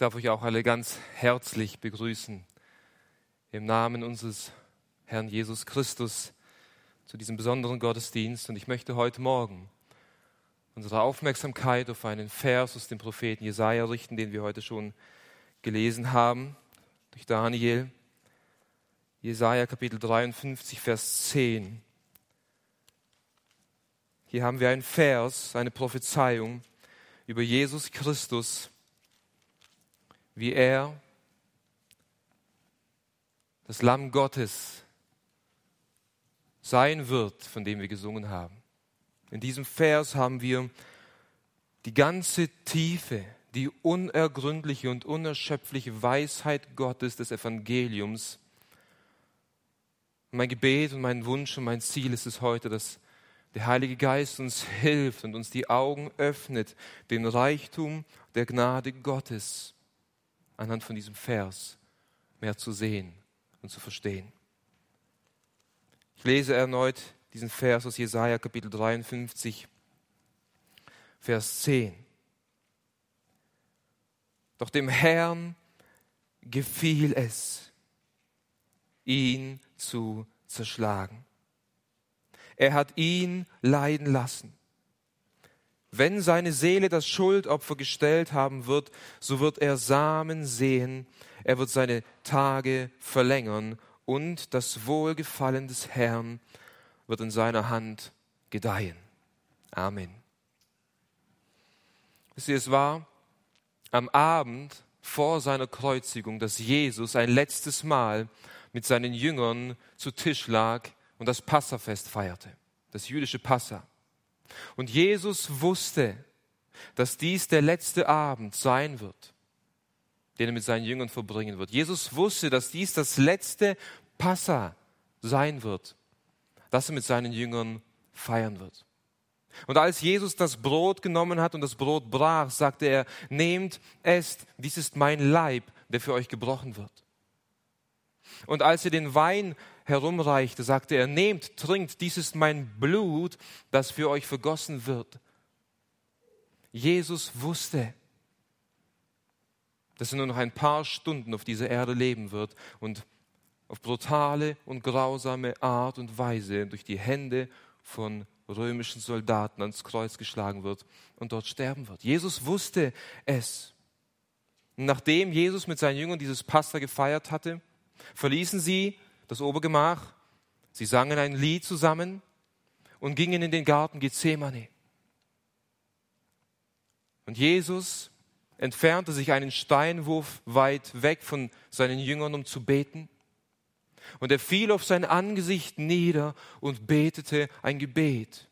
darf euch auch alle ganz herzlich begrüßen im Namen unseres Herrn Jesus Christus zu diesem besonderen Gottesdienst. Und ich möchte heute Morgen unsere Aufmerksamkeit auf einen Vers aus dem Propheten Jesaja richten, den wir heute schon gelesen haben durch Daniel. Jesaja Kapitel 53, Vers 10. Hier haben wir einen Vers, eine Prophezeiung über Jesus Christus, wie er, das Lamm Gottes, sein wird, von dem wir gesungen haben. In diesem Vers haben wir die ganze Tiefe, die unergründliche und unerschöpfliche Weisheit Gottes des Evangeliums. Mein Gebet und mein Wunsch und mein Ziel ist es heute, dass der Heilige Geist uns hilft und uns die Augen öffnet, den Reichtum der Gnade Gottes anhand von diesem Vers mehr zu sehen und zu verstehen. Ich lese erneut diesen Vers aus Jesaja Kapitel 53, Vers 10. Doch dem Herrn gefiel es, ihn zu zerschlagen. Er hat ihn leiden lassen. Wenn seine Seele das Schuldopfer gestellt haben wird, so wird er Samen sehen, er wird seine Tage verlängern und das Wohlgefallen des Herrn wird in seiner Hand gedeihen. Amen. Wisst ihr, es war am Abend vor seiner Kreuzigung, dass Jesus ein letztes Mal mit seinen Jüngern zu Tisch lag und das Passafest feierte, das jüdische Passa. Und Jesus wusste, dass dies der letzte Abend sein wird, den er mit seinen Jüngern verbringen wird. Jesus wusste, dass dies das letzte Passa sein wird, das er mit seinen Jüngern feiern wird. Und als Jesus das Brot genommen hat und das Brot brach, sagte er, nehmt, esst, dies ist mein Leib, der für euch gebrochen wird. Und als er den Wein herumreichte, sagte er, nehmt, trinkt, dies ist mein Blut, das für euch vergossen wird. Jesus wusste, dass er nur noch ein paar Stunden auf dieser Erde leben wird und auf brutale und grausame Art und Weise durch die Hände von römischen Soldaten ans Kreuz geschlagen wird und dort sterben wird. Jesus wusste es. nachdem Jesus mit seinen Jüngern dieses Pasta gefeiert hatte, verließen sie das Obergemach, sie sangen ein Lied zusammen und gingen in den Garten Gethsemane. Und Jesus entfernte sich einen Steinwurf weit weg von seinen Jüngern, um zu beten. Und er fiel auf sein Angesicht nieder und betete ein Gebet,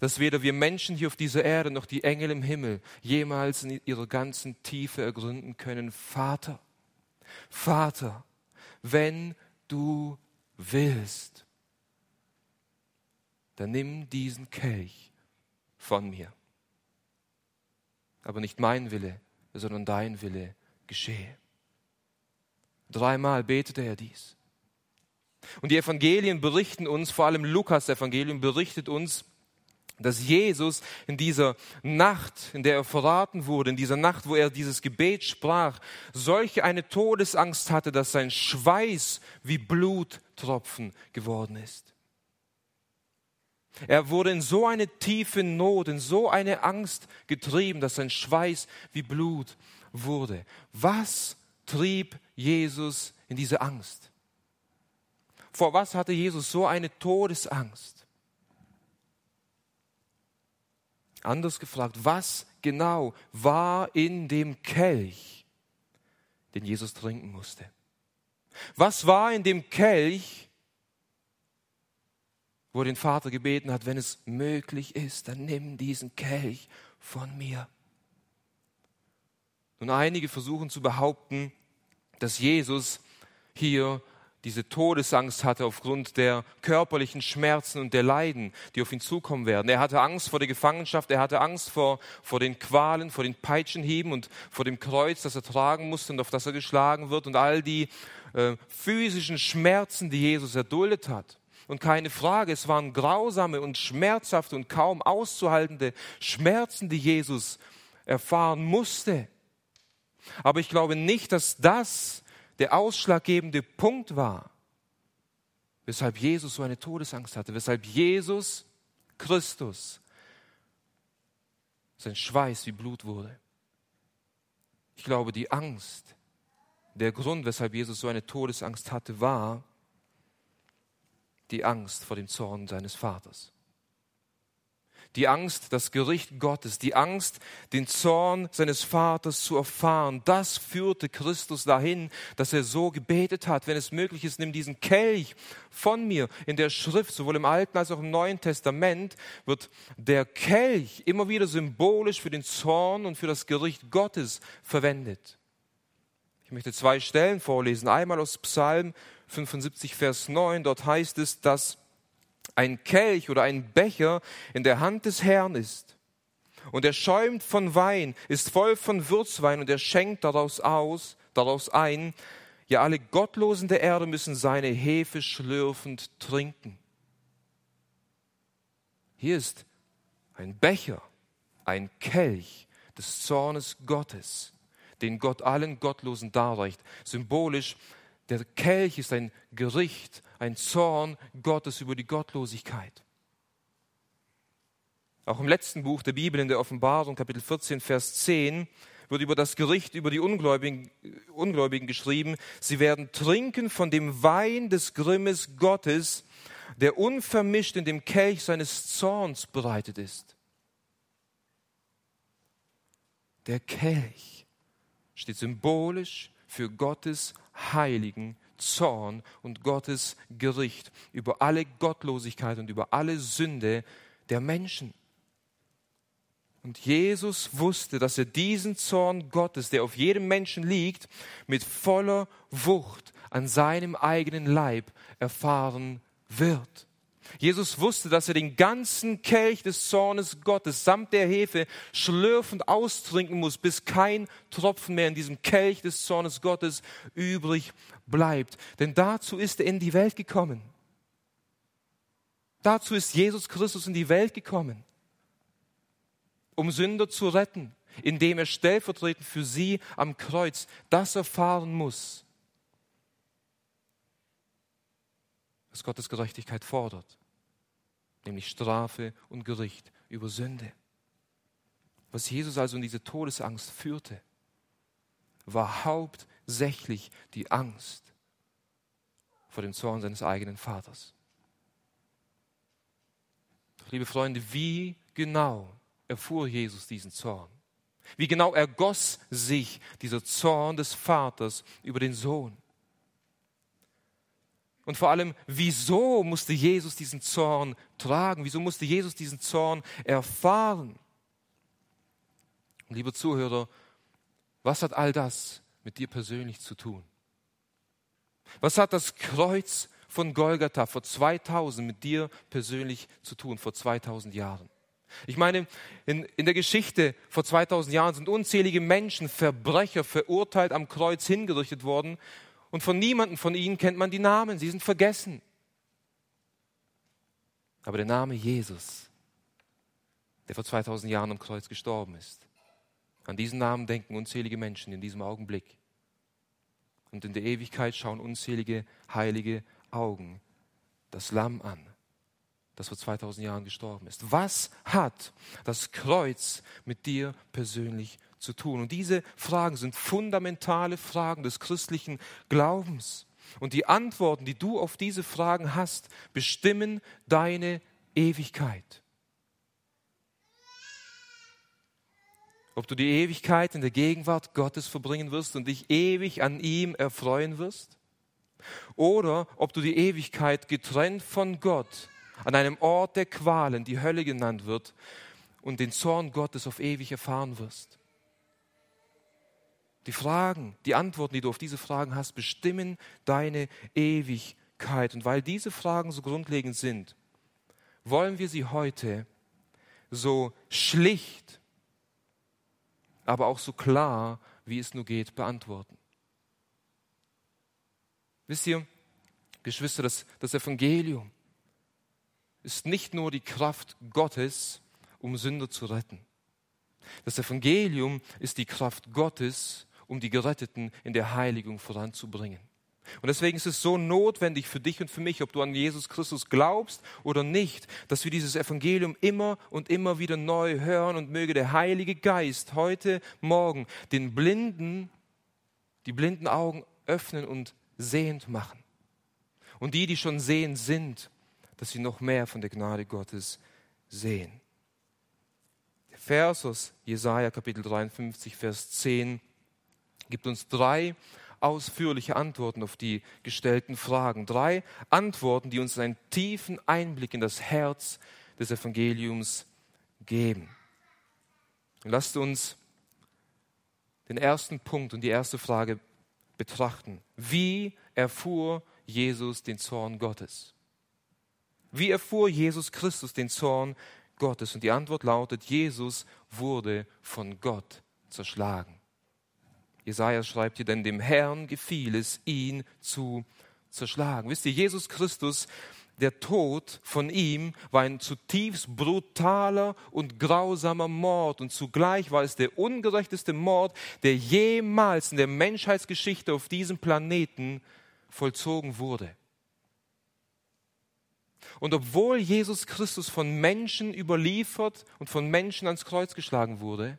das weder wir Menschen hier auf dieser Erde noch die Engel im Himmel jemals in ihrer ganzen Tiefe ergründen können. Vater, Vater, wenn du willst, dann nimm diesen Kelch von mir. Aber nicht mein Wille, sondern dein Wille geschehe. Dreimal betete er dies. Und die Evangelien berichten uns, vor allem Lukas Evangelium berichtet uns, dass Jesus in dieser Nacht, in der er verraten wurde, in dieser Nacht, wo er dieses Gebet sprach, solche eine Todesangst hatte, dass sein Schweiß wie Bluttropfen geworden ist. Er wurde in so eine tiefe Not, in so eine Angst getrieben, dass sein Schweiß wie Blut wurde. Was trieb Jesus in diese Angst? Vor was hatte Jesus so eine Todesangst? Anders gefragt, was genau war in dem Kelch, den Jesus trinken musste? Was war in dem Kelch, wo den Vater gebeten hat, wenn es möglich ist, dann nimm diesen Kelch von mir. Nun, einige versuchen zu behaupten, dass Jesus hier diese Todesangst hatte aufgrund der körperlichen Schmerzen und der Leiden, die auf ihn zukommen werden. Er hatte Angst vor der Gefangenschaft, er hatte Angst vor, vor den Qualen, vor den Peitschenhieben und vor dem Kreuz, das er tragen musste und auf das er geschlagen wird und all die äh, physischen Schmerzen, die Jesus erduldet hat. Und keine Frage, es waren grausame und schmerzhafte und kaum auszuhaltende Schmerzen, die Jesus erfahren musste. Aber ich glaube nicht, dass das der ausschlaggebende Punkt war, weshalb Jesus so eine Todesangst hatte, weshalb Jesus Christus sein Schweiß wie Blut wurde. Ich glaube, die Angst, der Grund, weshalb Jesus so eine Todesangst hatte, war die Angst vor dem Zorn seines Vaters die Angst, das Gericht Gottes, die Angst, den Zorn seines Vaters zu erfahren. Das führte Christus dahin, dass er so gebetet hat, wenn es möglich ist, nimm diesen Kelch von mir. In der Schrift, sowohl im Alten als auch im Neuen Testament, wird der Kelch immer wieder symbolisch für den Zorn und für das Gericht Gottes verwendet. Ich möchte zwei Stellen vorlesen. Einmal aus Psalm 75, Vers 9. Dort heißt es, dass ein Kelch oder ein Becher in der Hand des Herrn ist. Und er schäumt von Wein, ist voll von Würzwein und er schenkt daraus aus, daraus ein. Ja, alle Gottlosen der Erde müssen seine Hefe schlürfend trinken. Hier ist ein Becher, ein Kelch des Zornes Gottes, den Gott allen Gottlosen darreicht. Symbolisch, der Kelch ist ein Gericht, ein Zorn Gottes über die Gottlosigkeit. Auch im letzten Buch der Bibel, in der Offenbarung, Kapitel 14, Vers 10, wird über das Gericht über die Ungläubigen, Ungläubigen geschrieben. Sie werden trinken von dem Wein des Grimmes Gottes, der unvermischt in dem Kelch seines Zorns bereitet ist. Der Kelch steht symbolisch für Gottes heiligen Zorn und Gottes Gericht über alle Gottlosigkeit und über alle Sünde der Menschen. Und Jesus wusste, dass er diesen Zorn Gottes, der auf jedem Menschen liegt, mit voller Wucht an seinem eigenen Leib erfahren wird. Jesus wusste, dass er den ganzen Kelch des Zornes Gottes samt der Hefe schlürfend austrinken muss, bis kein Tropfen mehr in diesem Kelch des Zornes Gottes übrig bleibt. Denn dazu ist er in die Welt gekommen. Dazu ist Jesus Christus in die Welt gekommen, um Sünder zu retten, indem er stellvertretend für sie am Kreuz das erfahren muss, was Gottes Gerechtigkeit fordert nämlich Strafe und Gericht über Sünde. Was Jesus also in diese Todesangst führte, war hauptsächlich die Angst vor dem Zorn seines eigenen Vaters. Liebe Freunde, wie genau erfuhr Jesus diesen Zorn? Wie genau ergoss sich dieser Zorn des Vaters über den Sohn? Und vor allem, wieso musste Jesus diesen Zorn tragen? Wieso musste Jesus diesen Zorn erfahren? Und liebe Zuhörer, was hat all das mit dir persönlich zu tun? Was hat das Kreuz von Golgatha vor 2000 mit dir persönlich zu tun, vor 2000 Jahren? Ich meine, in, in der Geschichte vor 2000 Jahren sind unzählige Menschen, Verbrecher, verurteilt am Kreuz hingerichtet worden und von niemandem von ihnen kennt man die Namen, sie sind vergessen. Aber der Name Jesus, der vor 2000 Jahren am Kreuz gestorben ist, an diesen Namen denken unzählige Menschen in diesem Augenblick. Und in der Ewigkeit schauen unzählige heilige Augen das Lamm an, das vor 2000 Jahren gestorben ist. Was hat das Kreuz mit dir persönlich zu tun. Und diese Fragen sind fundamentale Fragen des christlichen Glaubens. Und die Antworten, die du auf diese Fragen hast, bestimmen deine Ewigkeit. Ob du die Ewigkeit in der Gegenwart Gottes verbringen wirst und dich ewig an ihm erfreuen wirst, oder ob du die Ewigkeit getrennt von Gott an einem Ort der Qualen, die Hölle genannt wird, und den Zorn Gottes auf ewig erfahren wirst. Die Fragen, die Antworten, die du auf diese Fragen hast, bestimmen deine Ewigkeit. Und weil diese Fragen so grundlegend sind, wollen wir sie heute so schlicht, aber auch so klar, wie es nur geht, beantworten. Wisst ihr, Geschwister, das, das Evangelium ist nicht nur die Kraft Gottes, um Sünder zu retten. Das Evangelium ist die Kraft Gottes, um die Geretteten in der Heiligung voranzubringen. Und deswegen ist es so notwendig für dich und für mich, ob du an Jesus Christus glaubst oder nicht, dass wir dieses Evangelium immer und immer wieder neu hören und möge der Heilige Geist heute Morgen den Blinden, die blinden Augen öffnen und sehend machen. Und die, die schon sehend sind, dass sie noch mehr von der Gnade Gottes sehen. Der Vers aus Jesaja Kapitel 53, Vers 10 gibt uns drei ausführliche Antworten auf die gestellten Fragen. Drei Antworten, die uns einen tiefen Einblick in das Herz des Evangeliums geben. lasst uns den ersten Punkt und die erste Frage betrachten. Wie erfuhr Jesus den Zorn Gottes? Wie erfuhr Jesus Christus den Zorn Gottes? Und die Antwort lautet, Jesus wurde von Gott zerschlagen. Jesaja schreibt hier, denn dem Herrn gefiel es, ihn zu zerschlagen. Wisst ihr, Jesus Christus, der Tod von ihm war ein zutiefst brutaler und grausamer Mord und zugleich war es der ungerechteste Mord, der jemals in der Menschheitsgeschichte auf diesem Planeten vollzogen wurde. Und obwohl Jesus Christus von Menschen überliefert und von Menschen ans Kreuz geschlagen wurde,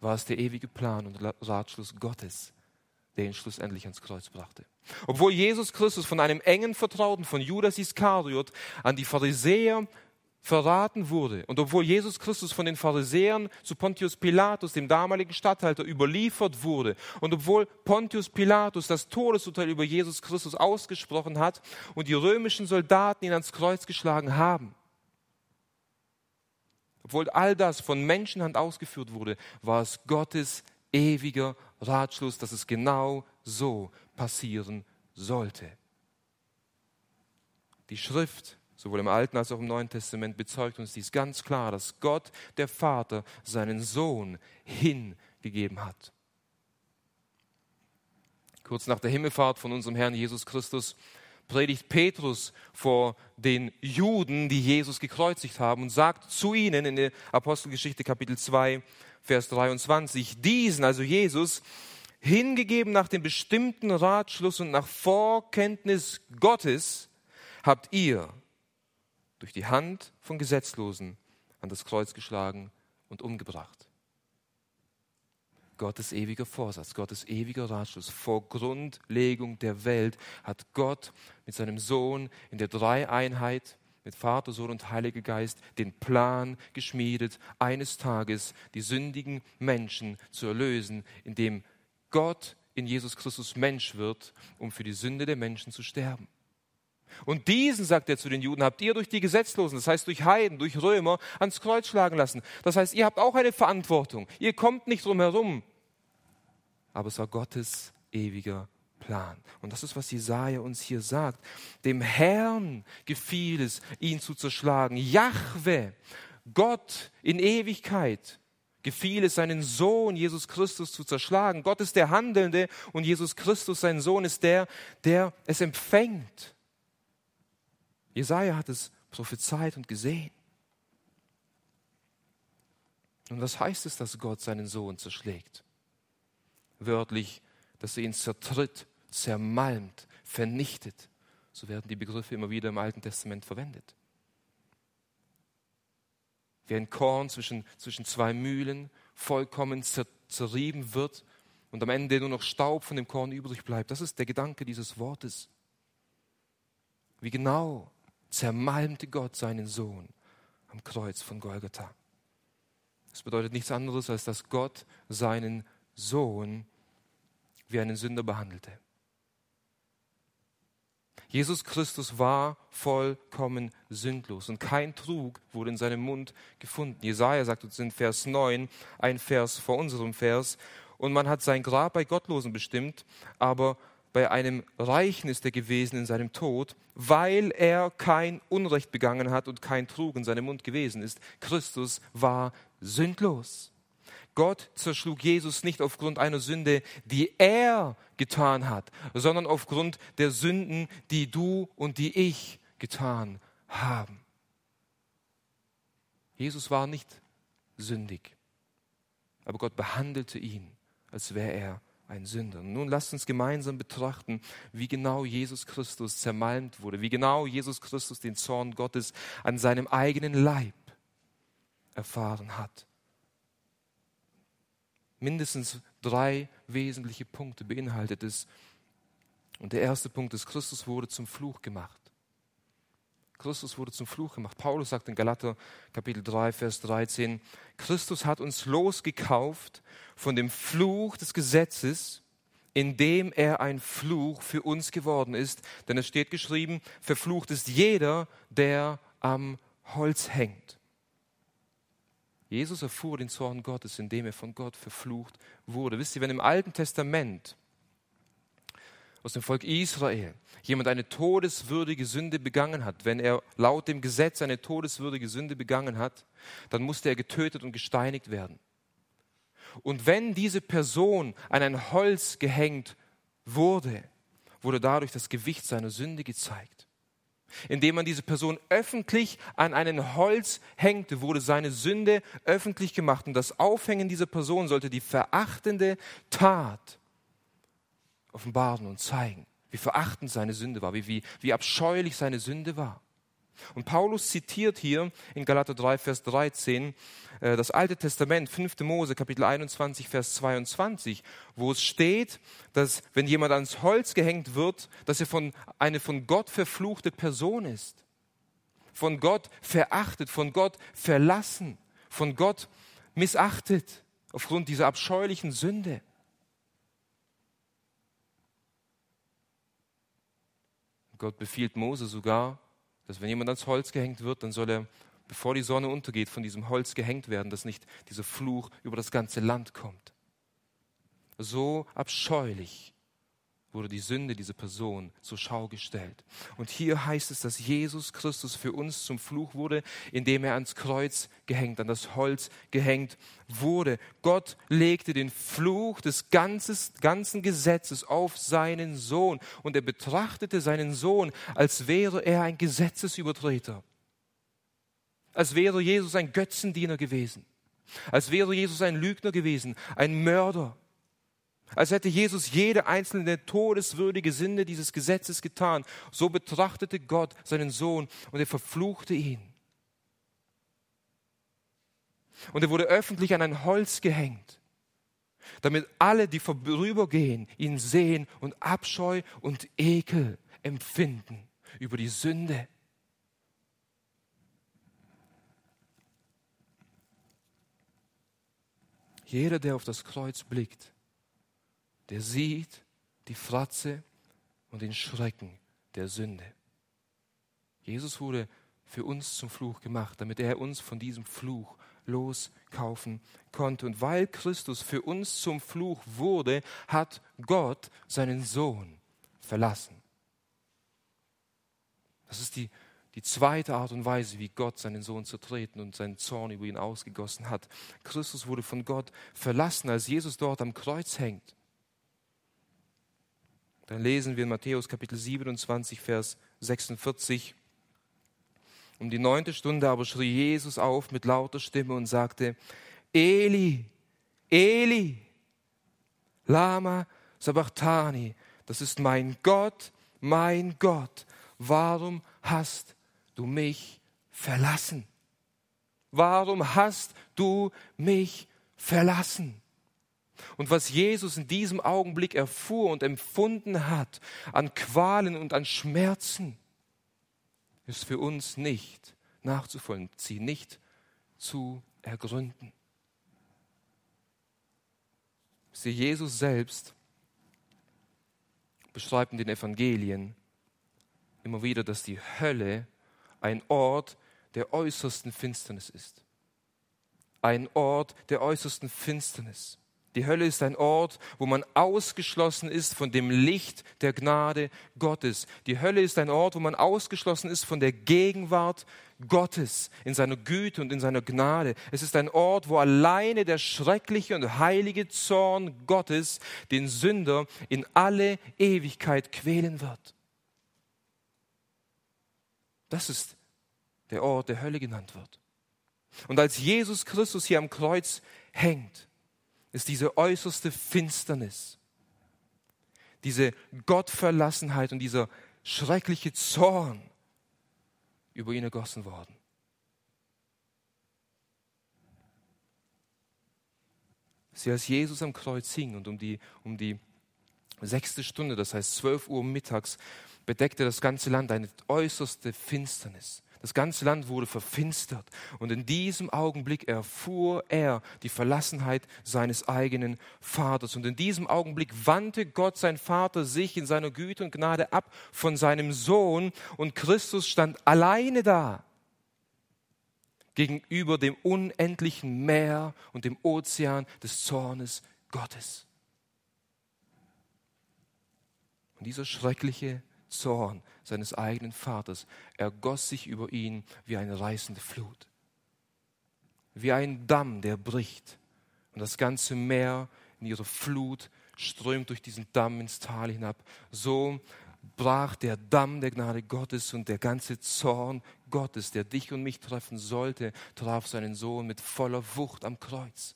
war es der ewige Plan und Ratschluss Gottes, der ihn schlussendlich ans Kreuz brachte. Obwohl Jesus Christus von einem engen Vertrauten von Judas Iskariot an die Pharisäer verraten wurde. Und obwohl Jesus Christus von den Pharisäern zu Pontius Pilatus, dem damaligen Statthalter, überliefert wurde, und obwohl Pontius Pilatus das Todesurteil über Jesus Christus ausgesprochen hat und die römischen Soldaten ihn ans Kreuz geschlagen haben, obwohl all das von Menschenhand ausgeführt wurde, war es Gottes ewiger Ratschluss, dass es genau so passieren sollte. Die Schrift sowohl im Alten als auch im Neuen Testament bezeugt uns dies ganz klar, dass Gott, der Vater, seinen Sohn hingegeben hat. Kurz nach der Himmelfahrt von unserem Herrn Jesus Christus predigt Petrus vor den Juden, die Jesus gekreuzigt haben und sagt zu ihnen in der Apostelgeschichte Kapitel 2, Vers 23, diesen, also Jesus, hingegeben nach dem bestimmten Ratschluss und nach Vorkenntnis Gottes, habt ihr durch die Hand von Gesetzlosen an das Kreuz geschlagen und umgebracht. Gottes ewiger Vorsatz, Gottes ewiger Ratschluss. Vor Grundlegung der Welt hat Gott mit seinem Sohn in der Dreieinheit, mit Vater, Sohn und Heiliger Geist, den Plan geschmiedet, eines Tages die sündigen Menschen zu erlösen, indem Gott in Jesus Christus Mensch wird, um für die Sünde der Menschen zu sterben. Und diesen, sagt er zu den Juden, habt ihr durch die Gesetzlosen, das heißt durch Heiden, durch Römer, ans Kreuz schlagen lassen. Das heißt, ihr habt auch eine Verantwortung. Ihr kommt nicht drum herum. Aber es war Gottes ewiger Plan. Und das ist, was Jesaja uns hier sagt. Dem Herrn gefiel es, ihn zu zerschlagen. Jahwe, Gott in Ewigkeit, gefiel es, seinen Sohn Jesus Christus zu zerschlagen. Gott ist der Handelnde und Jesus Christus, sein Sohn, ist der, der es empfängt. Jesaja hat es prophezeit und gesehen. Und was heißt es, dass Gott seinen Sohn zerschlägt? Wörtlich, dass er ihn zertritt, zermalmt, vernichtet. So werden die Begriffe immer wieder im Alten Testament verwendet. Wie ein Korn zwischen, zwischen zwei Mühlen vollkommen zer, zerrieben wird und am Ende nur noch Staub von dem Korn übrig bleibt. Das ist der Gedanke dieses Wortes. Wie genau zermalmte Gott seinen Sohn am Kreuz von Golgatha. Das bedeutet nichts anderes, als dass Gott seinen Sohn wie einen Sünder behandelte. Jesus Christus war vollkommen sündlos und kein Trug wurde in seinem Mund gefunden. Jesaja sagt uns in Vers 9, ein Vers vor unserem Vers, und man hat sein Grab bei Gottlosen bestimmt, aber bei einem Reichen ist er gewesen in seinem Tod, weil er kein Unrecht begangen hat und kein Trug in seinem Mund gewesen ist. Christus war sündlos. Gott zerschlug Jesus nicht aufgrund einer Sünde, die er getan hat, sondern aufgrund der Sünden, die du und die ich getan haben. Jesus war nicht sündig. aber Gott behandelte ihn, als wäre er ein Sünder. nun lasst uns gemeinsam betrachten, wie genau Jesus Christus zermalmt wurde, wie genau Jesus Christus den Zorn Gottes an seinem eigenen Leib erfahren hat. Mindestens drei wesentliche Punkte beinhaltet es. Und der erste Punkt ist, Christus wurde zum Fluch gemacht. Christus wurde zum Fluch gemacht. Paulus sagt in Galater Kapitel 3, Vers 13, Christus hat uns losgekauft von dem Fluch des Gesetzes, indem er ein Fluch für uns geworden ist. Denn es steht geschrieben, verflucht ist jeder, der am Holz hängt. Jesus erfuhr den Zorn Gottes, indem er von Gott verflucht wurde. Wisst ihr, wenn im Alten Testament aus dem Volk Israel jemand eine todeswürdige Sünde begangen hat, wenn er laut dem Gesetz eine todeswürdige Sünde begangen hat, dann musste er getötet und gesteinigt werden. Und wenn diese Person an ein Holz gehängt wurde, wurde dadurch das Gewicht seiner Sünde gezeigt. Indem man diese Person öffentlich an einen Holz hängte, wurde seine Sünde öffentlich gemacht. Und das Aufhängen dieser Person sollte die verachtende Tat offenbaren und zeigen, wie verachtend seine Sünde war, wie, wie, wie abscheulich seine Sünde war. Und Paulus zitiert hier in Galater 3, Vers 13 äh, das Alte Testament, 5. Mose, Kapitel 21, Vers 22, wo es steht, dass wenn jemand ans Holz gehängt wird, dass er von, eine von Gott verfluchte Person ist. Von Gott verachtet, von Gott verlassen, von Gott missachtet aufgrund dieser abscheulichen Sünde. Gott befiehlt Mose sogar, dass wenn jemand ans Holz gehängt wird, dann soll er, bevor die Sonne untergeht, von diesem Holz gehängt werden, dass nicht dieser Fluch über das ganze Land kommt. So abscheulich wurde die Sünde dieser Person zur Schau gestellt. Und hier heißt es, dass Jesus Christus für uns zum Fluch wurde, indem er ans Kreuz gehängt, an das Holz gehängt wurde. Gott legte den Fluch des ganzes, ganzen Gesetzes auf seinen Sohn und er betrachtete seinen Sohn, als wäre er ein Gesetzesübertreter, als wäre Jesus ein Götzendiener gewesen, als wäre Jesus ein Lügner gewesen, ein Mörder als hätte Jesus jede einzelne todeswürdige Sünde dieses Gesetzes getan. So betrachtete Gott seinen Sohn und er verfluchte ihn. Und er wurde öffentlich an ein Holz gehängt, damit alle, die vorübergehen, ihn sehen und Abscheu und Ekel empfinden über die Sünde. Jeder, der auf das Kreuz blickt, der sieht die Fratze und den Schrecken der Sünde. Jesus wurde für uns zum Fluch gemacht, damit er uns von diesem Fluch loskaufen konnte. Und weil Christus für uns zum Fluch wurde, hat Gott seinen Sohn verlassen. Das ist die, die zweite Art und Weise, wie Gott seinen Sohn zertreten und seinen Zorn über ihn ausgegossen hat. Christus wurde von Gott verlassen, als Jesus dort am Kreuz hängt. Dann lesen wir in Matthäus Kapitel 27, Vers 46. Um die neunte Stunde aber schrie Jesus auf mit lauter Stimme und sagte, Eli, Eli, Lama Sabachthani, das ist mein Gott, mein Gott, warum hast du mich verlassen? Warum hast du mich verlassen? Und was Jesus in diesem Augenblick erfuhr und empfunden hat an Qualen und an Schmerzen, ist für uns nicht nachzuvollziehen, nicht zu ergründen. Sie Jesus selbst beschreibt in den Evangelien immer wieder, dass die Hölle ein Ort der äußersten Finsternis ist. Ein Ort der äußersten Finsternis. Die Hölle ist ein Ort, wo man ausgeschlossen ist von dem Licht der Gnade Gottes. Die Hölle ist ein Ort, wo man ausgeschlossen ist von der Gegenwart Gottes in seiner Güte und in seiner Gnade. Es ist ein Ort, wo alleine der schreckliche und heilige Zorn Gottes den Sünder in alle Ewigkeit quälen wird. Das ist der Ort, der Hölle genannt wird. Und als Jesus Christus hier am Kreuz hängt, ist diese äußerste Finsternis, diese Gottverlassenheit und dieser schreckliche Zorn über ihn ergossen worden. Sie als Jesus am Kreuz hing und um die, um die sechste Stunde, das heißt zwölf Uhr mittags, bedeckte das ganze Land eine äußerste Finsternis. Das ganze Land wurde verfinstert. Und in diesem Augenblick erfuhr er die Verlassenheit seines eigenen Vaters. Und in diesem Augenblick wandte Gott, sein Vater, sich in seiner Güte und Gnade ab von seinem Sohn. Und Christus stand alleine da gegenüber dem unendlichen Meer und dem Ozean des Zornes Gottes. Und dieser schreckliche Zorn seines eigenen Vaters ergoss sich über ihn wie eine reißende Flut, wie ein Damm, der bricht und das ganze Meer in ihrer Flut strömt durch diesen Damm ins Tal hinab. So brach der Damm der Gnade Gottes und der ganze Zorn Gottes, der dich und mich treffen sollte, traf seinen Sohn mit voller Wucht am Kreuz.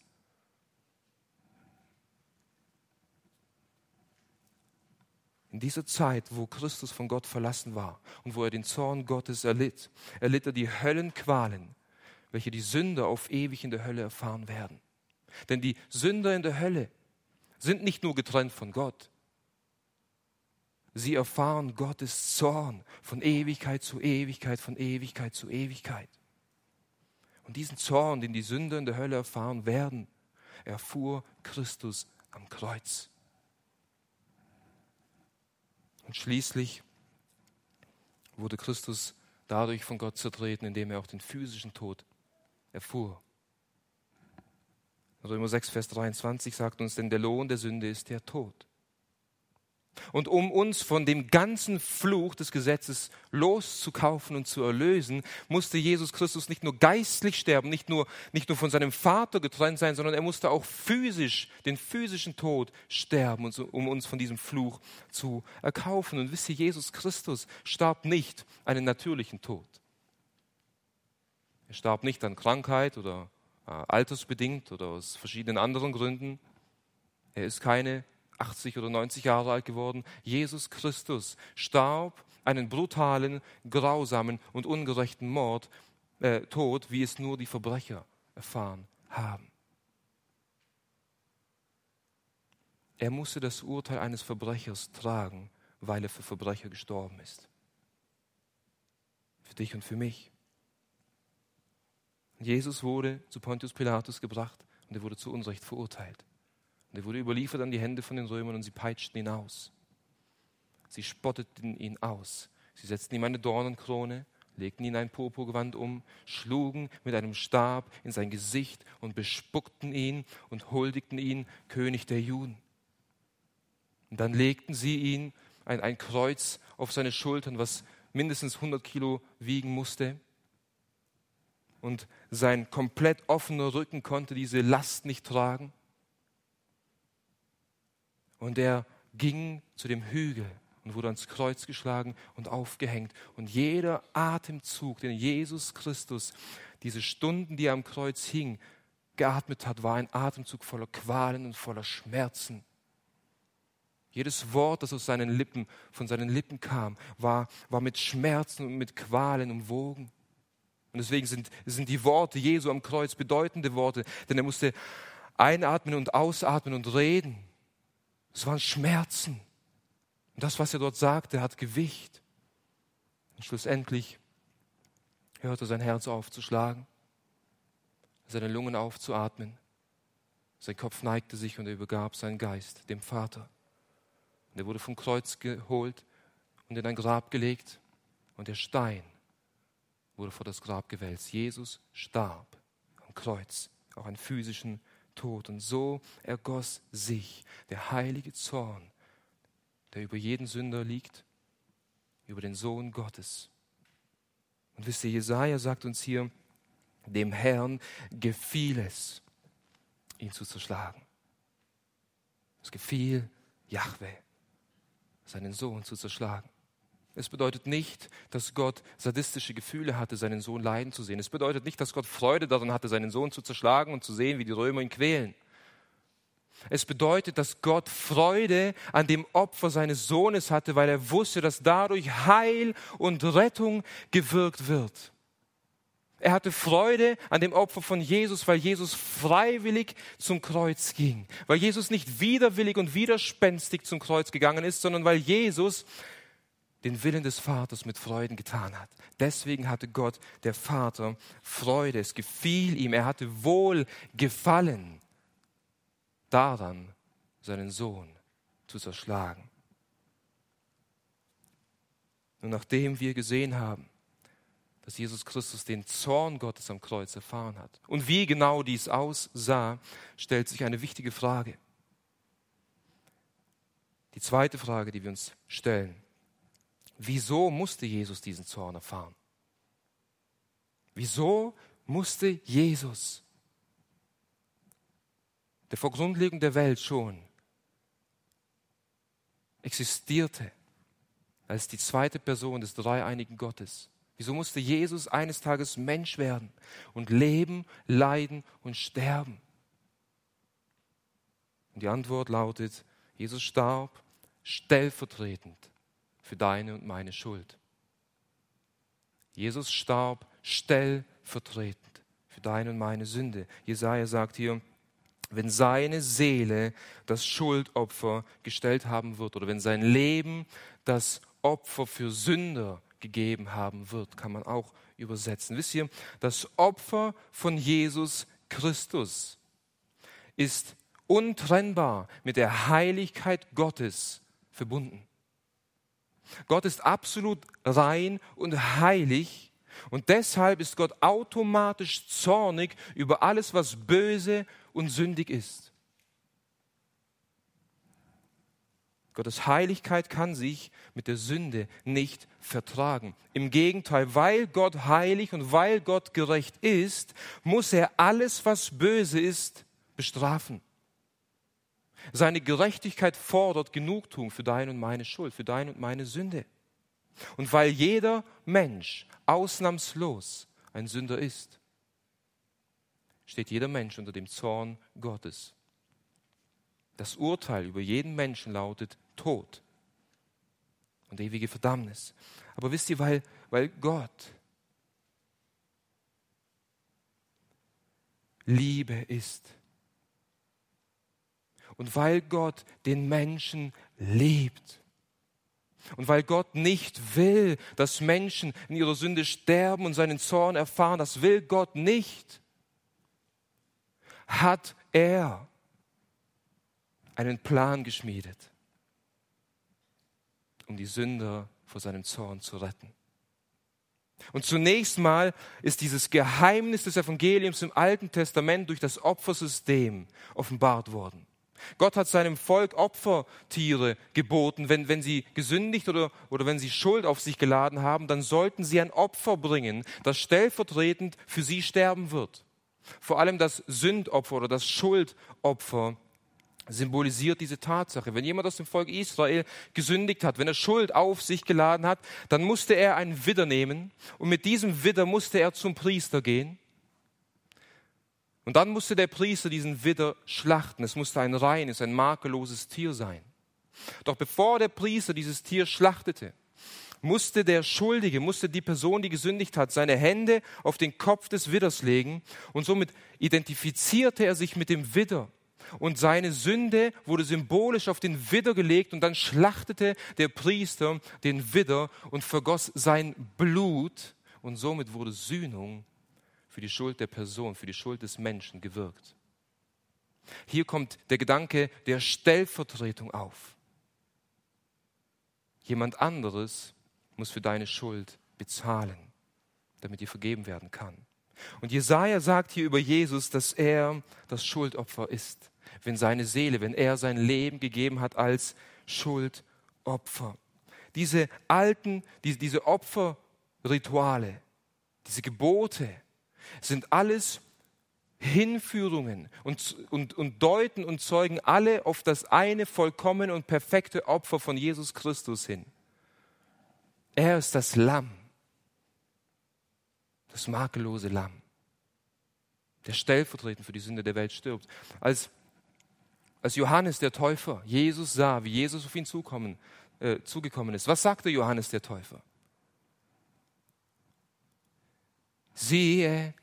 In dieser Zeit, wo Christus von Gott verlassen war und wo er den Zorn Gottes erlitt, erlitt er die Höllenqualen, welche die Sünder auf ewig in der Hölle erfahren werden. Denn die Sünder in der Hölle sind nicht nur getrennt von Gott, sie erfahren Gottes Zorn von Ewigkeit zu Ewigkeit, von Ewigkeit zu Ewigkeit. Und diesen Zorn, den die Sünder in der Hölle erfahren werden, erfuhr Christus am Kreuz. Und schließlich wurde Christus dadurch von Gott zertreten, indem er auch den physischen Tod erfuhr. Römer 6, Vers 23 sagt uns, denn der Lohn der Sünde ist der Tod. Und um uns von dem ganzen Fluch des Gesetzes loszukaufen und zu erlösen, musste Jesus Christus nicht nur geistlich sterben, nicht nur, nicht nur von seinem Vater getrennt sein, sondern er musste auch physisch, den physischen Tod sterben, um uns von diesem Fluch zu erkaufen. Und wisst ihr, Jesus Christus starb nicht einen natürlichen Tod. Er starb nicht an Krankheit oder äh, altersbedingt oder aus verschiedenen anderen Gründen. Er ist keine 80 oder 90 Jahre alt geworden. Jesus Christus starb einen brutalen, grausamen und ungerechten Mord, äh, Tod, wie es nur die Verbrecher erfahren haben. Er musste das Urteil eines Verbrechers tragen, weil er für Verbrecher gestorben ist. Für dich und für mich. Jesus wurde zu Pontius Pilatus gebracht und er wurde zu Unrecht verurteilt. Und er wurde überliefert an die Hände von den Römern und sie peitschten ihn aus. Sie spotteten ihn aus. Sie setzten ihm eine Dornenkrone, legten ihn ein Purpurgewand um, schlugen mit einem Stab in sein Gesicht und bespuckten ihn und huldigten ihn König der Juden. Und dann legten sie ihn ein, ein Kreuz auf seine Schultern, was mindestens 100 Kilo wiegen musste. Und sein komplett offener Rücken konnte diese Last nicht tragen. Und er ging zu dem Hügel und wurde ans Kreuz geschlagen und aufgehängt. Und jeder Atemzug, den Jesus Christus diese Stunden, die er am Kreuz hing, geatmet hat, war ein Atemzug voller Qualen und voller Schmerzen. Jedes Wort, das aus seinen Lippen, von seinen Lippen kam, war, war mit Schmerzen und mit Qualen umwogen. Und deswegen sind, sind die Worte Jesu am Kreuz bedeutende Worte, denn er musste einatmen und ausatmen und reden. Es waren Schmerzen. Und das, was er dort sagte, hat Gewicht. Und schlussendlich hörte sein Herz auf zu schlagen, seine Lungen aufzuatmen. Sein Kopf neigte sich und er übergab seinen Geist dem Vater. Und er wurde vom Kreuz geholt und in ein Grab gelegt. Und der Stein wurde vor das Grab gewälzt. Jesus starb am Kreuz, auch einen physischen Tod. Und so ergoss sich der heilige Zorn, der über jeden Sünder liegt, über den Sohn Gottes. Und wisst ihr, Jesaja sagt uns hier, dem Herrn gefiel es, ihn zu zerschlagen. Es gefiel Jahwe, seinen Sohn zu zerschlagen. Es bedeutet nicht, dass Gott sadistische Gefühle hatte, seinen Sohn leiden zu sehen. Es bedeutet nicht, dass Gott Freude daran hatte, seinen Sohn zu zerschlagen und zu sehen, wie die Römer ihn quälen. Es bedeutet, dass Gott Freude an dem Opfer seines Sohnes hatte, weil er wusste, dass dadurch Heil und Rettung gewirkt wird. Er hatte Freude an dem Opfer von Jesus, weil Jesus freiwillig zum Kreuz ging. Weil Jesus nicht widerwillig und widerspenstig zum Kreuz gegangen ist, sondern weil Jesus den Willen des Vaters mit Freuden getan hat. Deswegen hatte Gott, der Vater, Freude. Es gefiel ihm. Er hatte wohl gefallen daran, seinen Sohn zu zerschlagen. Und nachdem wir gesehen haben, dass Jesus Christus den Zorn Gottes am Kreuz erfahren hat und wie genau dies aussah, stellt sich eine wichtige Frage. Die zweite Frage, die wir uns stellen, wieso musste Jesus diesen Zorn erfahren? Wieso musste Jesus, der vor Grundlegung der Welt schon existierte, als die zweite Person des dreieinigen Gottes, wieso musste Jesus eines Tages Mensch werden und leben, leiden und sterben? Und die Antwort lautet, Jesus starb stellvertretend für deine und meine Schuld. Jesus starb stellvertretend für deine und meine Sünde. Jesaja sagt hier, wenn seine Seele das Schuldopfer gestellt haben wird oder wenn sein Leben das Opfer für Sünder gegeben haben wird, kann man auch übersetzen. Wisst ihr, das Opfer von Jesus Christus ist untrennbar mit der Heiligkeit Gottes verbunden. Gott ist absolut rein und heilig und deshalb ist Gott automatisch zornig über alles, was böse und sündig ist. Gottes Heiligkeit kann sich mit der Sünde nicht vertragen. Im Gegenteil, weil Gott heilig und weil Gott gerecht ist, muss er alles, was böse ist, bestrafen. Seine Gerechtigkeit fordert Genugtuung für deine und meine Schuld, für deine und meine Sünde. Und weil jeder Mensch ausnahmslos ein Sünder ist, steht jeder Mensch unter dem Zorn Gottes. Das Urteil über jeden Menschen lautet Tod und ewige Verdammnis. Aber wisst ihr, weil, weil Gott Liebe ist, und weil Gott den Menschen liebt. Und weil Gott nicht will, dass Menschen in ihrer Sünde sterben und seinen Zorn erfahren, das will Gott nicht, hat er einen Plan geschmiedet, um die Sünder vor seinem Zorn zu retten. Und zunächst mal ist dieses Geheimnis des Evangeliums im Alten Testament durch das Opfersystem offenbart worden. Gott hat seinem Volk Opfertiere geboten. Wenn, wenn sie gesündigt oder, oder wenn sie Schuld auf sich geladen haben, dann sollten sie ein Opfer bringen, das stellvertretend für sie sterben wird. Vor allem das Sündopfer oder das Schuldopfer symbolisiert diese Tatsache. Wenn jemand aus dem Volk Israel gesündigt hat, wenn er Schuld auf sich geladen hat, dann musste er einen Widder nehmen und mit diesem Widder musste er zum Priester gehen und dann musste der Priester diesen Widder schlachten. Es musste ein reines, ein makelloses Tier sein. Doch bevor der Priester dieses Tier schlachtete, musste der Schuldige, musste die Person, die gesündigt hat, seine Hände auf den Kopf des Widders legen und somit identifizierte er sich mit dem Widder. Und seine Sünde wurde symbolisch auf den Widder gelegt und dann schlachtete der Priester den Widder und vergoss sein Blut und somit wurde Sühnung für die Schuld der Person, für die Schuld des Menschen gewirkt. Hier kommt der Gedanke der Stellvertretung auf. Jemand anderes muss für deine Schuld bezahlen, damit dir vergeben werden kann. Und Jesaja sagt hier über Jesus, dass er das Schuldopfer ist, wenn seine Seele, wenn er sein Leben gegeben hat als Schuldopfer. Diese alten, diese, diese Opferrituale, diese Gebote, sind alles Hinführungen und, und, und deuten und zeugen alle auf das eine vollkommene und perfekte Opfer von Jesus Christus hin. Er ist das Lamm, das makellose Lamm, der stellvertretend für die Sünde der Welt stirbt. Als als Johannes der Täufer Jesus sah, wie Jesus auf ihn zukommen, äh, zugekommen ist, was sagte Johannes der Täufer? Siehe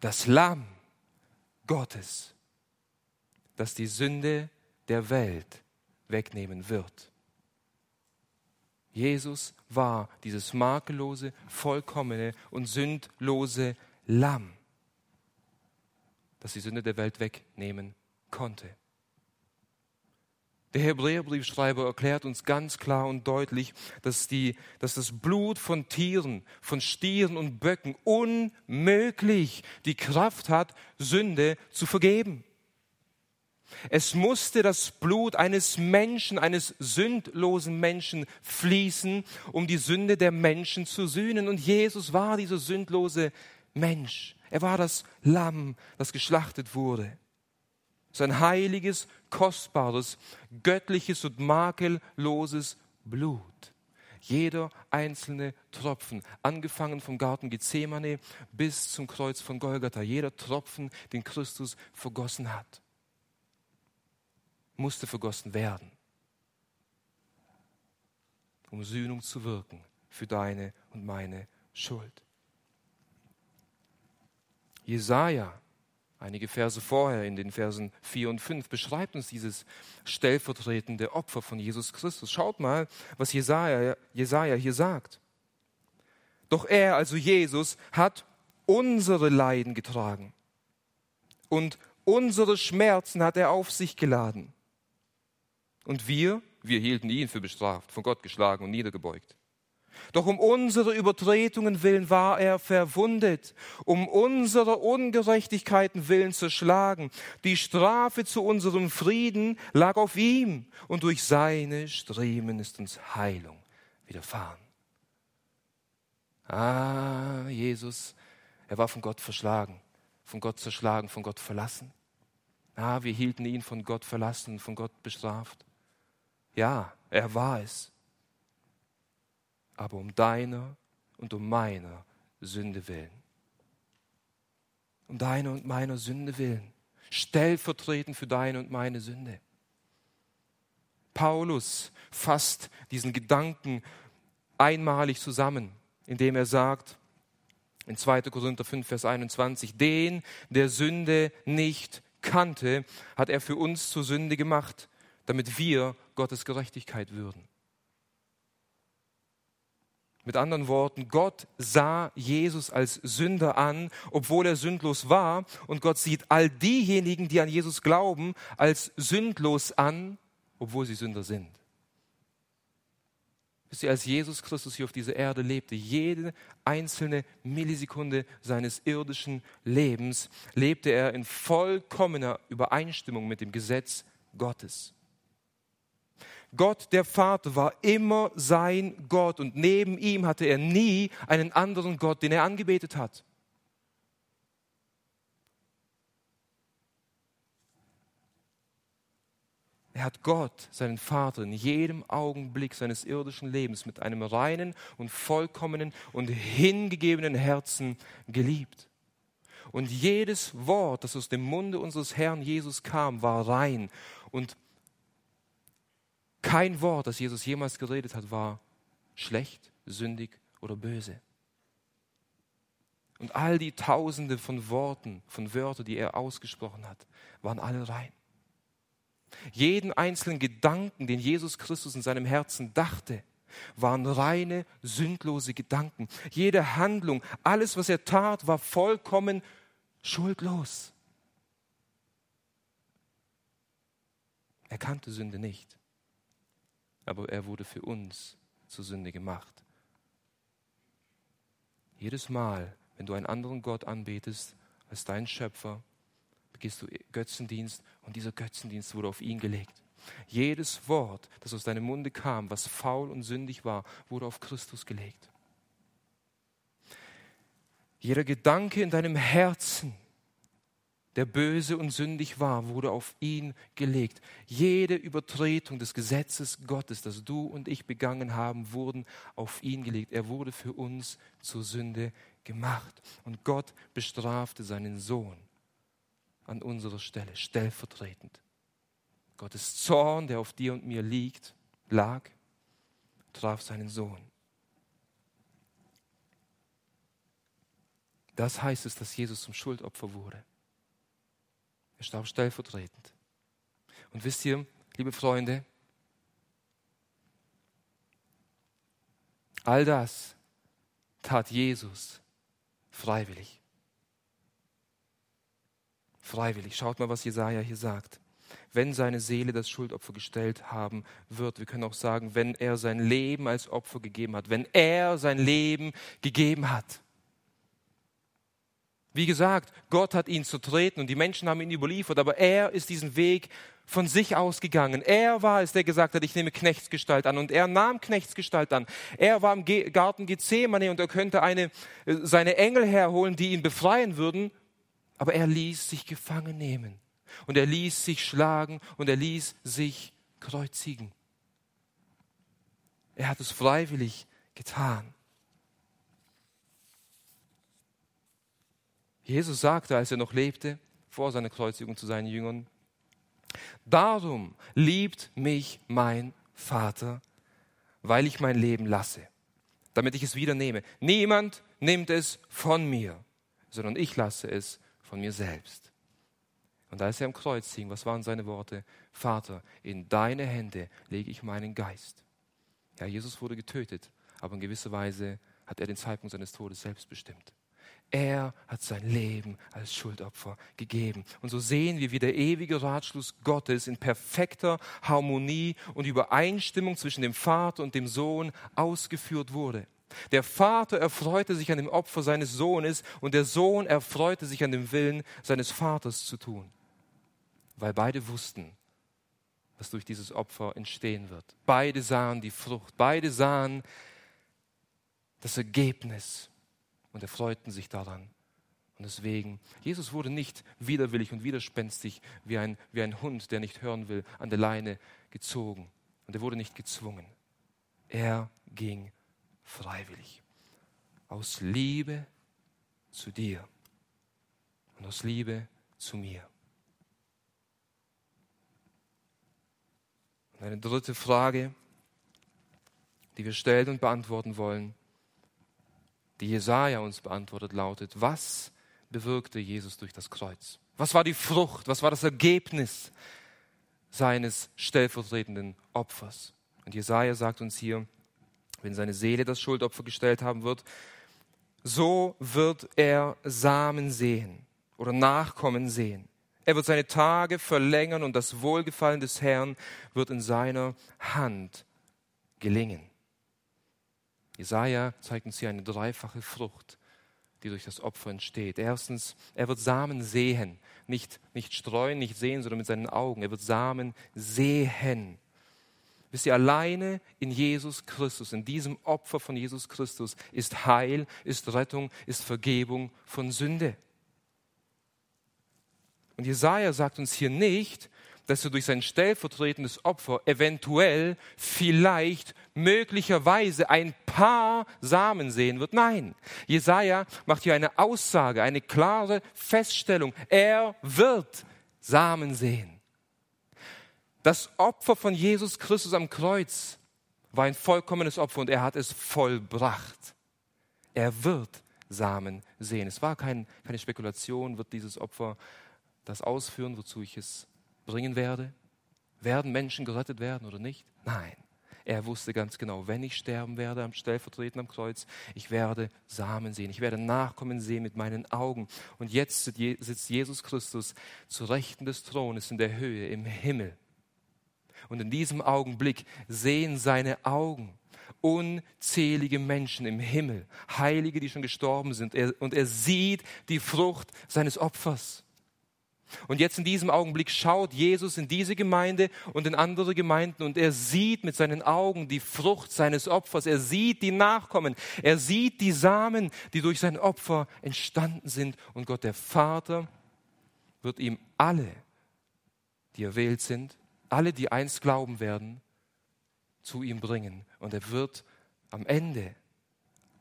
das Lamm Gottes, das die Sünde der Welt wegnehmen wird. Jesus war dieses makellose, vollkommene und sündlose Lamm, das die Sünde der Welt wegnehmen konnte. Der Hebräerbriefschreiber erklärt uns ganz klar und deutlich, dass, die, dass das Blut von Tieren, von Stieren und Böcken unmöglich die Kraft hat, Sünde zu vergeben. Es musste das Blut eines Menschen, eines sündlosen Menschen fließen, um die Sünde der Menschen zu sühnen. Und Jesus war dieser sündlose Mensch. Er war das Lamm, das geschlachtet wurde sein heiliges, kostbares, göttliches und makelloses Blut. Jeder einzelne Tropfen, angefangen vom Garten Gethsemane bis zum Kreuz von Golgatha, jeder Tropfen, den Christus vergossen hat, musste vergossen werden, um Sühnung zu wirken für deine und meine Schuld. Jesaja Einige Verse vorher, in den Versen 4 und 5, beschreibt uns dieses stellvertretende Opfer von Jesus Christus. Schaut mal, was Jesaja, Jesaja hier sagt. Doch er, also Jesus, hat unsere Leiden getragen und unsere Schmerzen hat er auf sich geladen. Und wir, wir hielten ihn für bestraft, von Gott geschlagen und niedergebeugt. Doch um unsere Übertretungen willen war er verwundet, um unsere Ungerechtigkeiten willen zerschlagen. Die Strafe zu unserem Frieden lag auf ihm und durch seine Striemen ist uns Heilung widerfahren. Ah, Jesus, er war von Gott verschlagen, von Gott zerschlagen, von Gott verlassen. Ah, wir hielten ihn von Gott verlassen, von Gott bestraft. Ja, er war es aber um deiner und um meiner Sünde willen. Um deiner und meiner Sünde willen. Stellvertretend für deine und meine Sünde. Paulus fasst diesen Gedanken einmalig zusammen, indem er sagt, in 2. Korinther 5, Vers 21, den, der Sünde nicht kannte, hat er für uns zur Sünde gemacht, damit wir Gottes Gerechtigkeit würden. Mit anderen Worten, Gott sah Jesus als Sünder an, obwohl er sündlos war. Und Gott sieht all diejenigen, die an Jesus glauben, als sündlos an, obwohl sie Sünder sind. Wisst ihr, als Jesus Christus hier auf dieser Erde lebte, jede einzelne Millisekunde seines irdischen Lebens, lebte er in vollkommener Übereinstimmung mit dem Gesetz Gottes. Gott der Vater war immer sein Gott und neben ihm hatte er nie einen anderen Gott, den er angebetet hat. Er hat Gott, seinen Vater, in jedem Augenblick seines irdischen Lebens mit einem reinen und vollkommenen und hingegebenen Herzen geliebt. Und jedes Wort, das aus dem Munde unseres Herrn Jesus kam, war rein und kein Wort, das Jesus jemals geredet hat, war schlecht, sündig oder böse. Und all die Tausende von Worten, von Wörtern, die er ausgesprochen hat, waren alle rein. Jeden einzelnen Gedanken, den Jesus Christus in seinem Herzen dachte, waren reine, sündlose Gedanken. Jede Handlung, alles, was er tat, war vollkommen schuldlos. Er kannte Sünde nicht aber er wurde für uns zur Sünde gemacht. Jedes Mal, wenn du einen anderen Gott anbetest als dein Schöpfer, begehst du Götzendienst und dieser Götzendienst wurde auf ihn gelegt. Jedes Wort, das aus deinem Munde kam, was faul und sündig war, wurde auf Christus gelegt. Jeder Gedanke in deinem Herzen, der böse und sündig war, wurde auf ihn gelegt. Jede Übertretung des Gesetzes Gottes, das du und ich begangen haben, wurden auf ihn gelegt. Er wurde für uns zur Sünde gemacht. Und Gott bestrafte seinen Sohn an unserer Stelle, stellvertretend. Gottes Zorn, der auf dir und mir liegt, lag, traf seinen Sohn. Das heißt es, dass Jesus zum Schuldopfer wurde. Er starb stellvertretend. Und wisst ihr, liebe Freunde, all das tat Jesus freiwillig. Freiwillig. Schaut mal, was Jesaja hier sagt. Wenn seine Seele das Schuldopfer gestellt haben wird, wir können auch sagen, wenn er sein Leben als Opfer gegeben hat, wenn er sein Leben gegeben hat. Wie gesagt, Gott hat ihn zu treten und die Menschen haben ihn überliefert, aber er ist diesen Weg von sich ausgegangen. Er war es, der gesagt hat, ich nehme Knechtsgestalt an und er nahm Knechtsgestalt an. Er war im Garten Gethsemane und er könnte eine, äh, seine Engel herholen, die ihn befreien würden, aber er ließ sich gefangen nehmen und er ließ sich schlagen und er ließ sich kreuzigen. Er hat es freiwillig getan. Jesus sagte, als er noch lebte, vor seiner Kreuzigung zu seinen Jüngern, Darum liebt mich mein Vater, weil ich mein Leben lasse, damit ich es wieder nehme. Niemand nimmt es von mir, sondern ich lasse es von mir selbst. Und als er am Kreuz hing, was waren seine Worte? Vater, in deine Hände lege ich meinen Geist. Ja, Jesus wurde getötet, aber in gewisser Weise hat er den Zeitpunkt seines Todes selbst bestimmt. Er hat sein Leben als Schuldopfer gegeben. Und so sehen wir, wie der ewige Ratschluss Gottes in perfekter Harmonie und Übereinstimmung zwischen dem Vater und dem Sohn ausgeführt wurde. Der Vater erfreute sich an dem Opfer seines Sohnes und der Sohn erfreute sich an dem Willen seines Vaters zu tun, weil beide wussten, was durch dieses Opfer entstehen wird. Beide sahen die Frucht, beide sahen das Ergebnis und erfreuten sich daran. Und deswegen, Jesus wurde nicht widerwillig und widerspenstig wie ein, wie ein Hund, der nicht hören will, an der Leine gezogen. Und er wurde nicht gezwungen. Er ging freiwillig. Aus Liebe zu dir und aus Liebe zu mir. Und eine dritte Frage, die wir stellen und beantworten wollen die Jesaja uns beantwortet, lautet: Was bewirkte Jesus durch das Kreuz? Was war die Frucht? Was war das Ergebnis seines stellvertretenden Opfers? Und Jesaja sagt uns hier, wenn seine Seele das Schuldopfer gestellt haben wird, so wird er Samen sehen oder Nachkommen sehen. Er wird seine Tage verlängern und das Wohlgefallen des Herrn wird in seiner Hand gelingen. Jesaja zeigt uns hier eine dreifache Frucht, die durch das Opfer entsteht. Erstens, er wird Samen sehen, nicht, nicht streuen, nicht sehen, sondern mit seinen Augen. Er wird Samen sehen. Wisst ihr, alleine in Jesus Christus, in diesem Opfer von Jesus Christus ist Heil, ist Rettung, ist Vergebung von Sünde. Und Jesaja sagt uns hier nicht, dass er durch sein stellvertretendes Opfer eventuell, vielleicht, möglicherweise ein paar Samen sehen wird. Nein, Jesaja macht hier eine Aussage, eine klare Feststellung. Er wird Samen sehen. Das Opfer von Jesus Christus am Kreuz war ein vollkommenes Opfer und er hat es vollbracht. Er wird Samen sehen. Es war kein, keine Spekulation, wird dieses Opfer das ausführen, wozu ich es bringen werde? Werden Menschen gerettet werden oder nicht? Nein. Er wusste ganz genau, wenn ich sterben werde am Stellvertreten am Kreuz, ich werde Samen sehen, ich werde Nachkommen sehen mit meinen Augen. Und jetzt sitzt Jesus Christus zu Rechten des Thrones in der Höhe, im Himmel. Und in diesem Augenblick sehen seine Augen unzählige Menschen im Himmel, Heilige, die schon gestorben sind. Und er sieht die Frucht seines Opfers. Und jetzt in diesem Augenblick schaut Jesus in diese Gemeinde und in andere Gemeinden und er sieht mit seinen Augen die Frucht seines Opfers. Er sieht die Nachkommen. Er sieht die Samen, die durch sein Opfer entstanden sind. Und Gott, der Vater, wird ihm alle, die erwählt sind, alle, die einst glauben werden, zu ihm bringen. Und er wird am Ende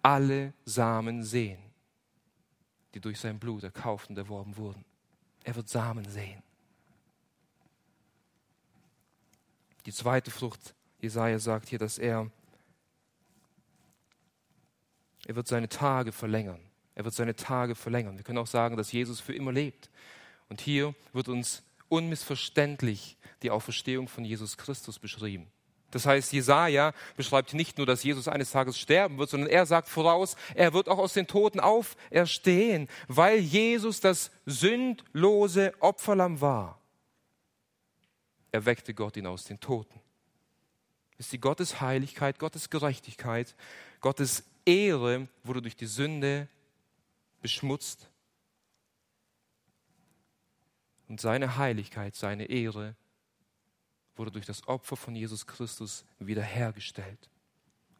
alle Samen sehen, die durch sein Blut erkauft und erworben wurden. Er wird Samen sehen. Die zweite Frucht, Jesaja sagt hier, dass er, er wird seine Tage verlängern. Er wird seine Tage verlängern. Wir können auch sagen, dass Jesus für immer lebt. Und hier wird uns unmissverständlich die Auferstehung von Jesus Christus beschrieben. Das heißt, Jesaja beschreibt nicht nur, dass Jesus eines Tages sterben wird, sondern er sagt voraus, er wird auch aus den Toten auferstehen, weil Jesus das sündlose Opferlamm war. Erweckte Gott ihn aus den Toten. ist die Gottes Heiligkeit, Gottes Gerechtigkeit, Gottes Ehre wurde durch die Sünde beschmutzt. Und seine Heiligkeit, seine Ehre wurde durch das Opfer von Jesus Christus wiederhergestellt.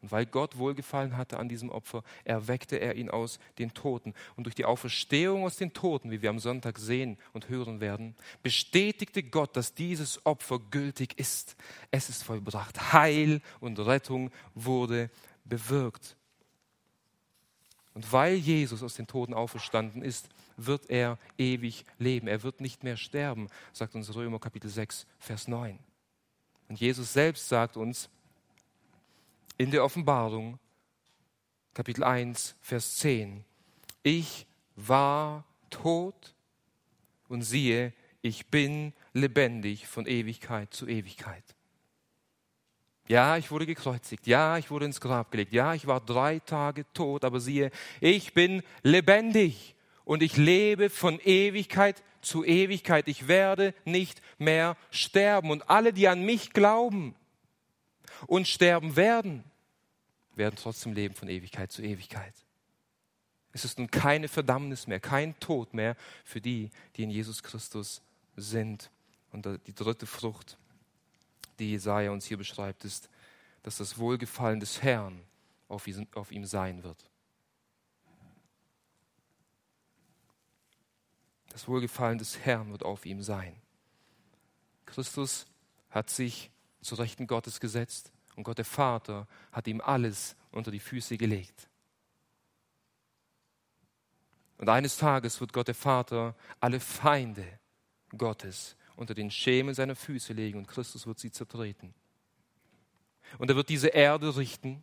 Und weil Gott wohlgefallen hatte an diesem Opfer, erweckte er ihn aus den Toten. Und durch die Auferstehung aus den Toten, wie wir am Sonntag sehen und hören werden, bestätigte Gott, dass dieses Opfer gültig ist. Es ist vollbracht. Heil und Rettung wurde bewirkt. Und weil Jesus aus den Toten auferstanden ist, wird er ewig leben. Er wird nicht mehr sterben, sagt uns Römer Kapitel 6, Vers 9. Und Jesus selbst sagt uns in der Offenbarung, Kapitel 1, Vers 10, ich war tot und siehe, ich bin lebendig von Ewigkeit zu Ewigkeit. Ja, ich wurde gekreuzigt. Ja, ich wurde ins Grab gelegt. Ja, ich war drei Tage tot, aber siehe, ich bin lebendig und ich lebe von Ewigkeit zu Ewigkeit. Ich werde nicht mehr sterben. Und alle, die an mich glauben und sterben werden, werden trotzdem leben von Ewigkeit zu Ewigkeit. Es ist nun keine Verdammnis mehr, kein Tod mehr für die, die in Jesus Christus sind. Und die dritte Frucht, die Jesaja uns hier beschreibt, ist, dass das Wohlgefallen des Herrn auf ihm sein wird. Das Wohlgefallen des Herrn wird auf ihm sein. Christus hat sich zu Rechten Gottes gesetzt und Gott der Vater hat ihm alles unter die Füße gelegt. Und eines Tages wird Gott der Vater alle Feinde Gottes unter den Schemen seiner Füße legen und Christus wird sie zertreten. Und er wird diese Erde richten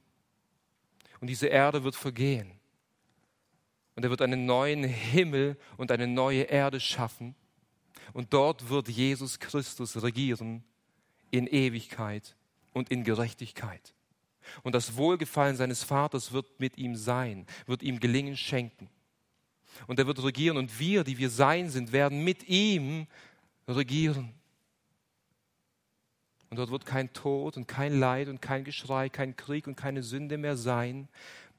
und diese Erde wird vergehen. Und er wird einen neuen Himmel und eine neue Erde schaffen. Und dort wird Jesus Christus regieren in Ewigkeit und in Gerechtigkeit. Und das Wohlgefallen seines Vaters wird mit ihm sein, wird ihm Gelingen schenken. Und er wird regieren und wir, die wir sein sind, werden mit ihm regieren. Und dort wird kein Tod und kein Leid und kein Geschrei, kein Krieg und keine Sünde mehr sein,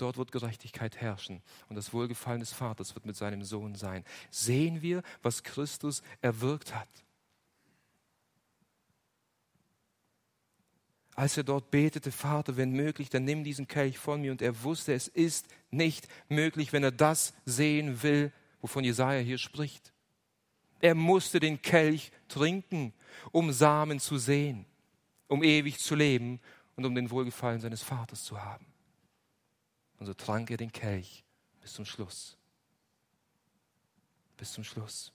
Dort wird Gerechtigkeit herrschen und das Wohlgefallen des Vaters wird mit seinem Sohn sein. Sehen wir, was Christus erwirkt hat. Als er dort betete, Vater, wenn möglich, dann nimm diesen Kelch von mir. Und er wusste, es ist nicht möglich, wenn er das sehen will, wovon Jesaja hier spricht. Er musste den Kelch trinken, um Samen zu sehen, um ewig zu leben und um den Wohlgefallen seines Vaters zu haben. Und so trank er den Kelch bis zum Schluss. Bis zum Schluss.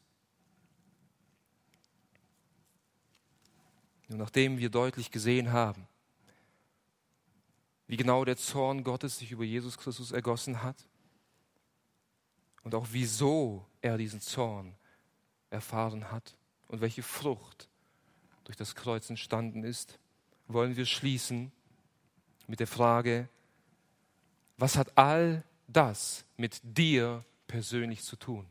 Und nachdem wir deutlich gesehen haben, wie genau der Zorn Gottes sich über Jesus Christus ergossen hat und auch wieso er diesen Zorn erfahren hat und welche Frucht durch das Kreuz entstanden ist, wollen wir schließen mit der Frage, was hat all das mit dir persönlich zu tun?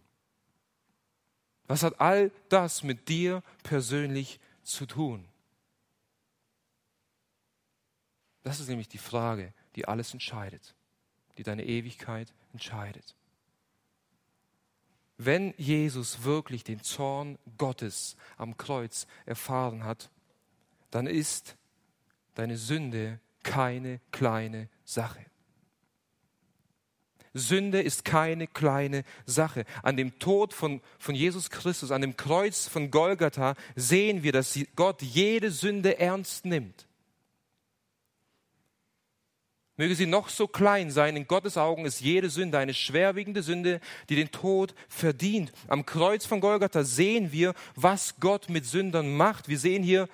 Was hat all das mit dir persönlich zu tun? Das ist nämlich die Frage, die alles entscheidet, die deine Ewigkeit entscheidet. Wenn Jesus wirklich den Zorn Gottes am Kreuz erfahren hat, dann ist deine Sünde keine kleine Sache. Sünde ist keine kleine Sache. An dem Tod von, von Jesus Christus, an dem Kreuz von Golgatha sehen wir, dass Gott jede Sünde ernst nimmt. Möge sie noch so klein sein, in Gottes Augen ist jede Sünde eine schwerwiegende Sünde, die den Tod verdient. Am Kreuz von Golgatha sehen wir, was Gott mit Sündern macht. Wir sehen hier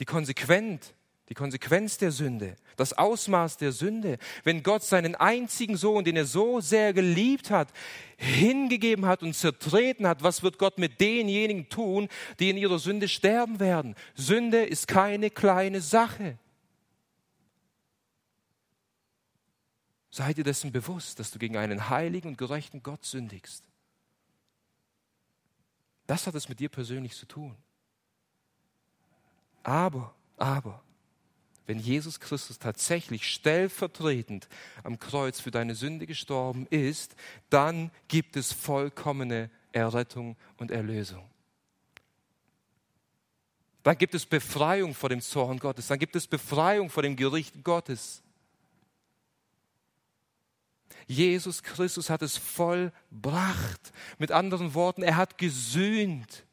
die konsequent die Konsequenz der Sünde, das Ausmaß der Sünde, wenn Gott seinen einzigen Sohn, den er so sehr geliebt hat, hingegeben hat und zertreten hat, was wird Gott mit denjenigen tun, die in ihrer Sünde sterben werden? Sünde ist keine kleine Sache. Sei dir dessen bewusst, dass du gegen einen heiligen und gerechten Gott sündigst. Das hat es mit dir persönlich zu tun. Aber, aber, wenn Jesus Christus tatsächlich stellvertretend am Kreuz für deine Sünde gestorben ist, dann gibt es vollkommene Errettung und Erlösung. Dann gibt es Befreiung vor dem Zorn Gottes, dann gibt es Befreiung vor dem Gericht Gottes. Jesus Christus hat es vollbracht. Mit anderen Worten, er hat gesühnt.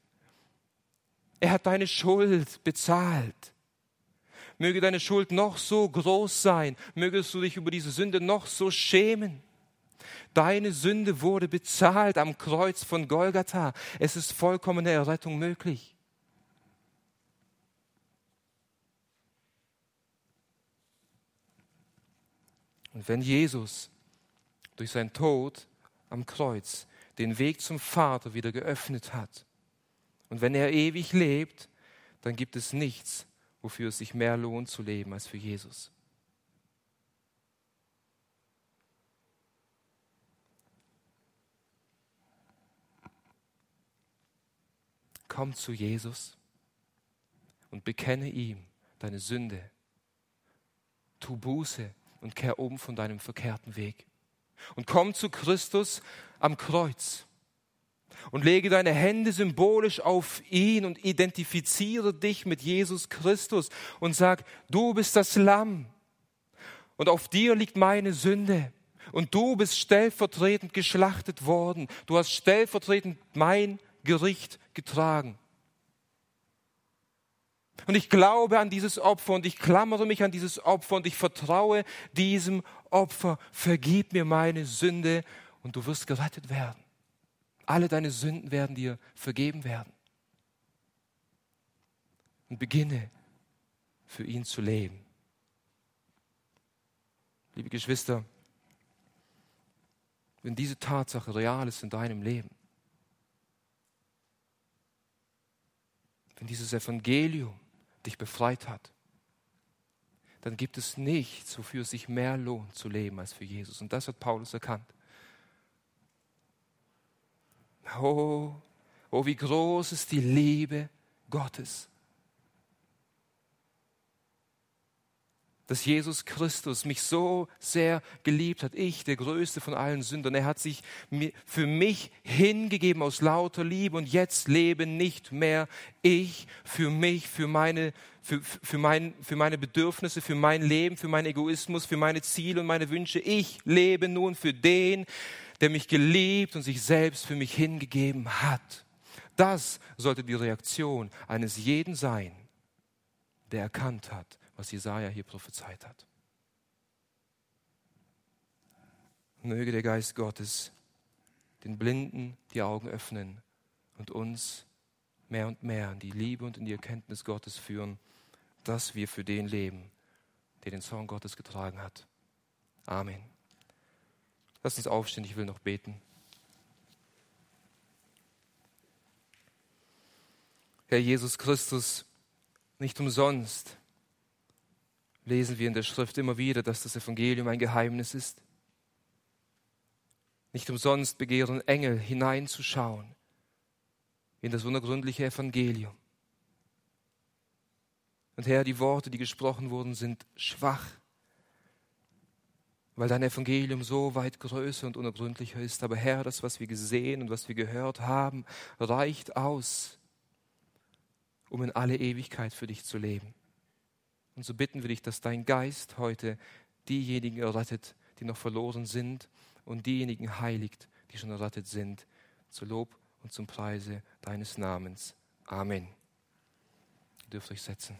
Er hat deine Schuld bezahlt. Möge deine Schuld noch so groß sein, mögest du dich über diese Sünde noch so schämen. Deine Sünde wurde bezahlt am Kreuz von Golgatha. Es ist vollkommene Errettung möglich. Und wenn Jesus durch seinen Tod am Kreuz den Weg zum Vater wieder geöffnet hat, und wenn er ewig lebt, dann gibt es nichts, wofür es sich mehr lohnt zu leben als für Jesus. Komm zu Jesus und bekenne ihm deine Sünde. Tu Buße und kehr um von deinem verkehrten Weg. Und komm zu Christus am Kreuz und lege deine Hände symbolisch auf ihn und identifiziere dich mit Jesus Christus und sag, du bist das Lamm und auf dir liegt meine Sünde und du bist stellvertretend geschlachtet worden. Du hast stellvertretend mein Gericht getragen. Und ich glaube an dieses Opfer und ich klammere mich an dieses Opfer und ich vertraue diesem Opfer. Vergib mir meine Sünde und du wirst gerettet werden. Alle deine Sünden werden dir vergeben werden. Und beginne für ihn zu leben. Liebe Geschwister, wenn diese Tatsache real ist in deinem Leben, wenn dieses Evangelium dich befreit hat, dann gibt es nichts, wofür es sich mehr lohnt zu leben als für Jesus. Und das hat Paulus erkannt. Oh, oh, wie groß ist die Liebe Gottes. dass Jesus Christus mich so sehr geliebt hat, ich, der größte von allen Sündern. Er hat sich für mich hingegeben aus lauter Liebe und jetzt lebe nicht mehr ich für mich, für meine, für, für, mein, für meine Bedürfnisse, für mein Leben, für meinen Egoismus, für meine Ziele und meine Wünsche. Ich lebe nun für den, der mich geliebt und sich selbst für mich hingegeben hat. Das sollte die Reaktion eines jeden sein, der erkannt hat, was Jesaja hier prophezeit hat. Möge der Geist Gottes den Blinden die Augen öffnen und uns mehr und mehr in die Liebe und in die Erkenntnis Gottes führen, dass wir für den leben, der den Zorn Gottes getragen hat. Amen. Lass uns aufstehen, ich will noch beten. Herr Jesus Christus, nicht umsonst lesen wir in der Schrift immer wieder, dass das Evangelium ein Geheimnis ist. Nicht umsonst begehren Engel hineinzuschauen in das unergründliche Evangelium. Und Herr, die Worte, die gesprochen wurden, sind schwach weil dein Evangelium so weit größer und unergründlicher ist. Aber Herr, das, was wir gesehen und was wir gehört haben, reicht aus, um in alle Ewigkeit für dich zu leben. Und so bitten wir dich, dass dein Geist heute diejenigen errettet, die noch verloren sind und diejenigen heiligt, die schon errettet sind, zu Lob und zum Preise deines Namens. Amen. Ihr dürft euch setzen.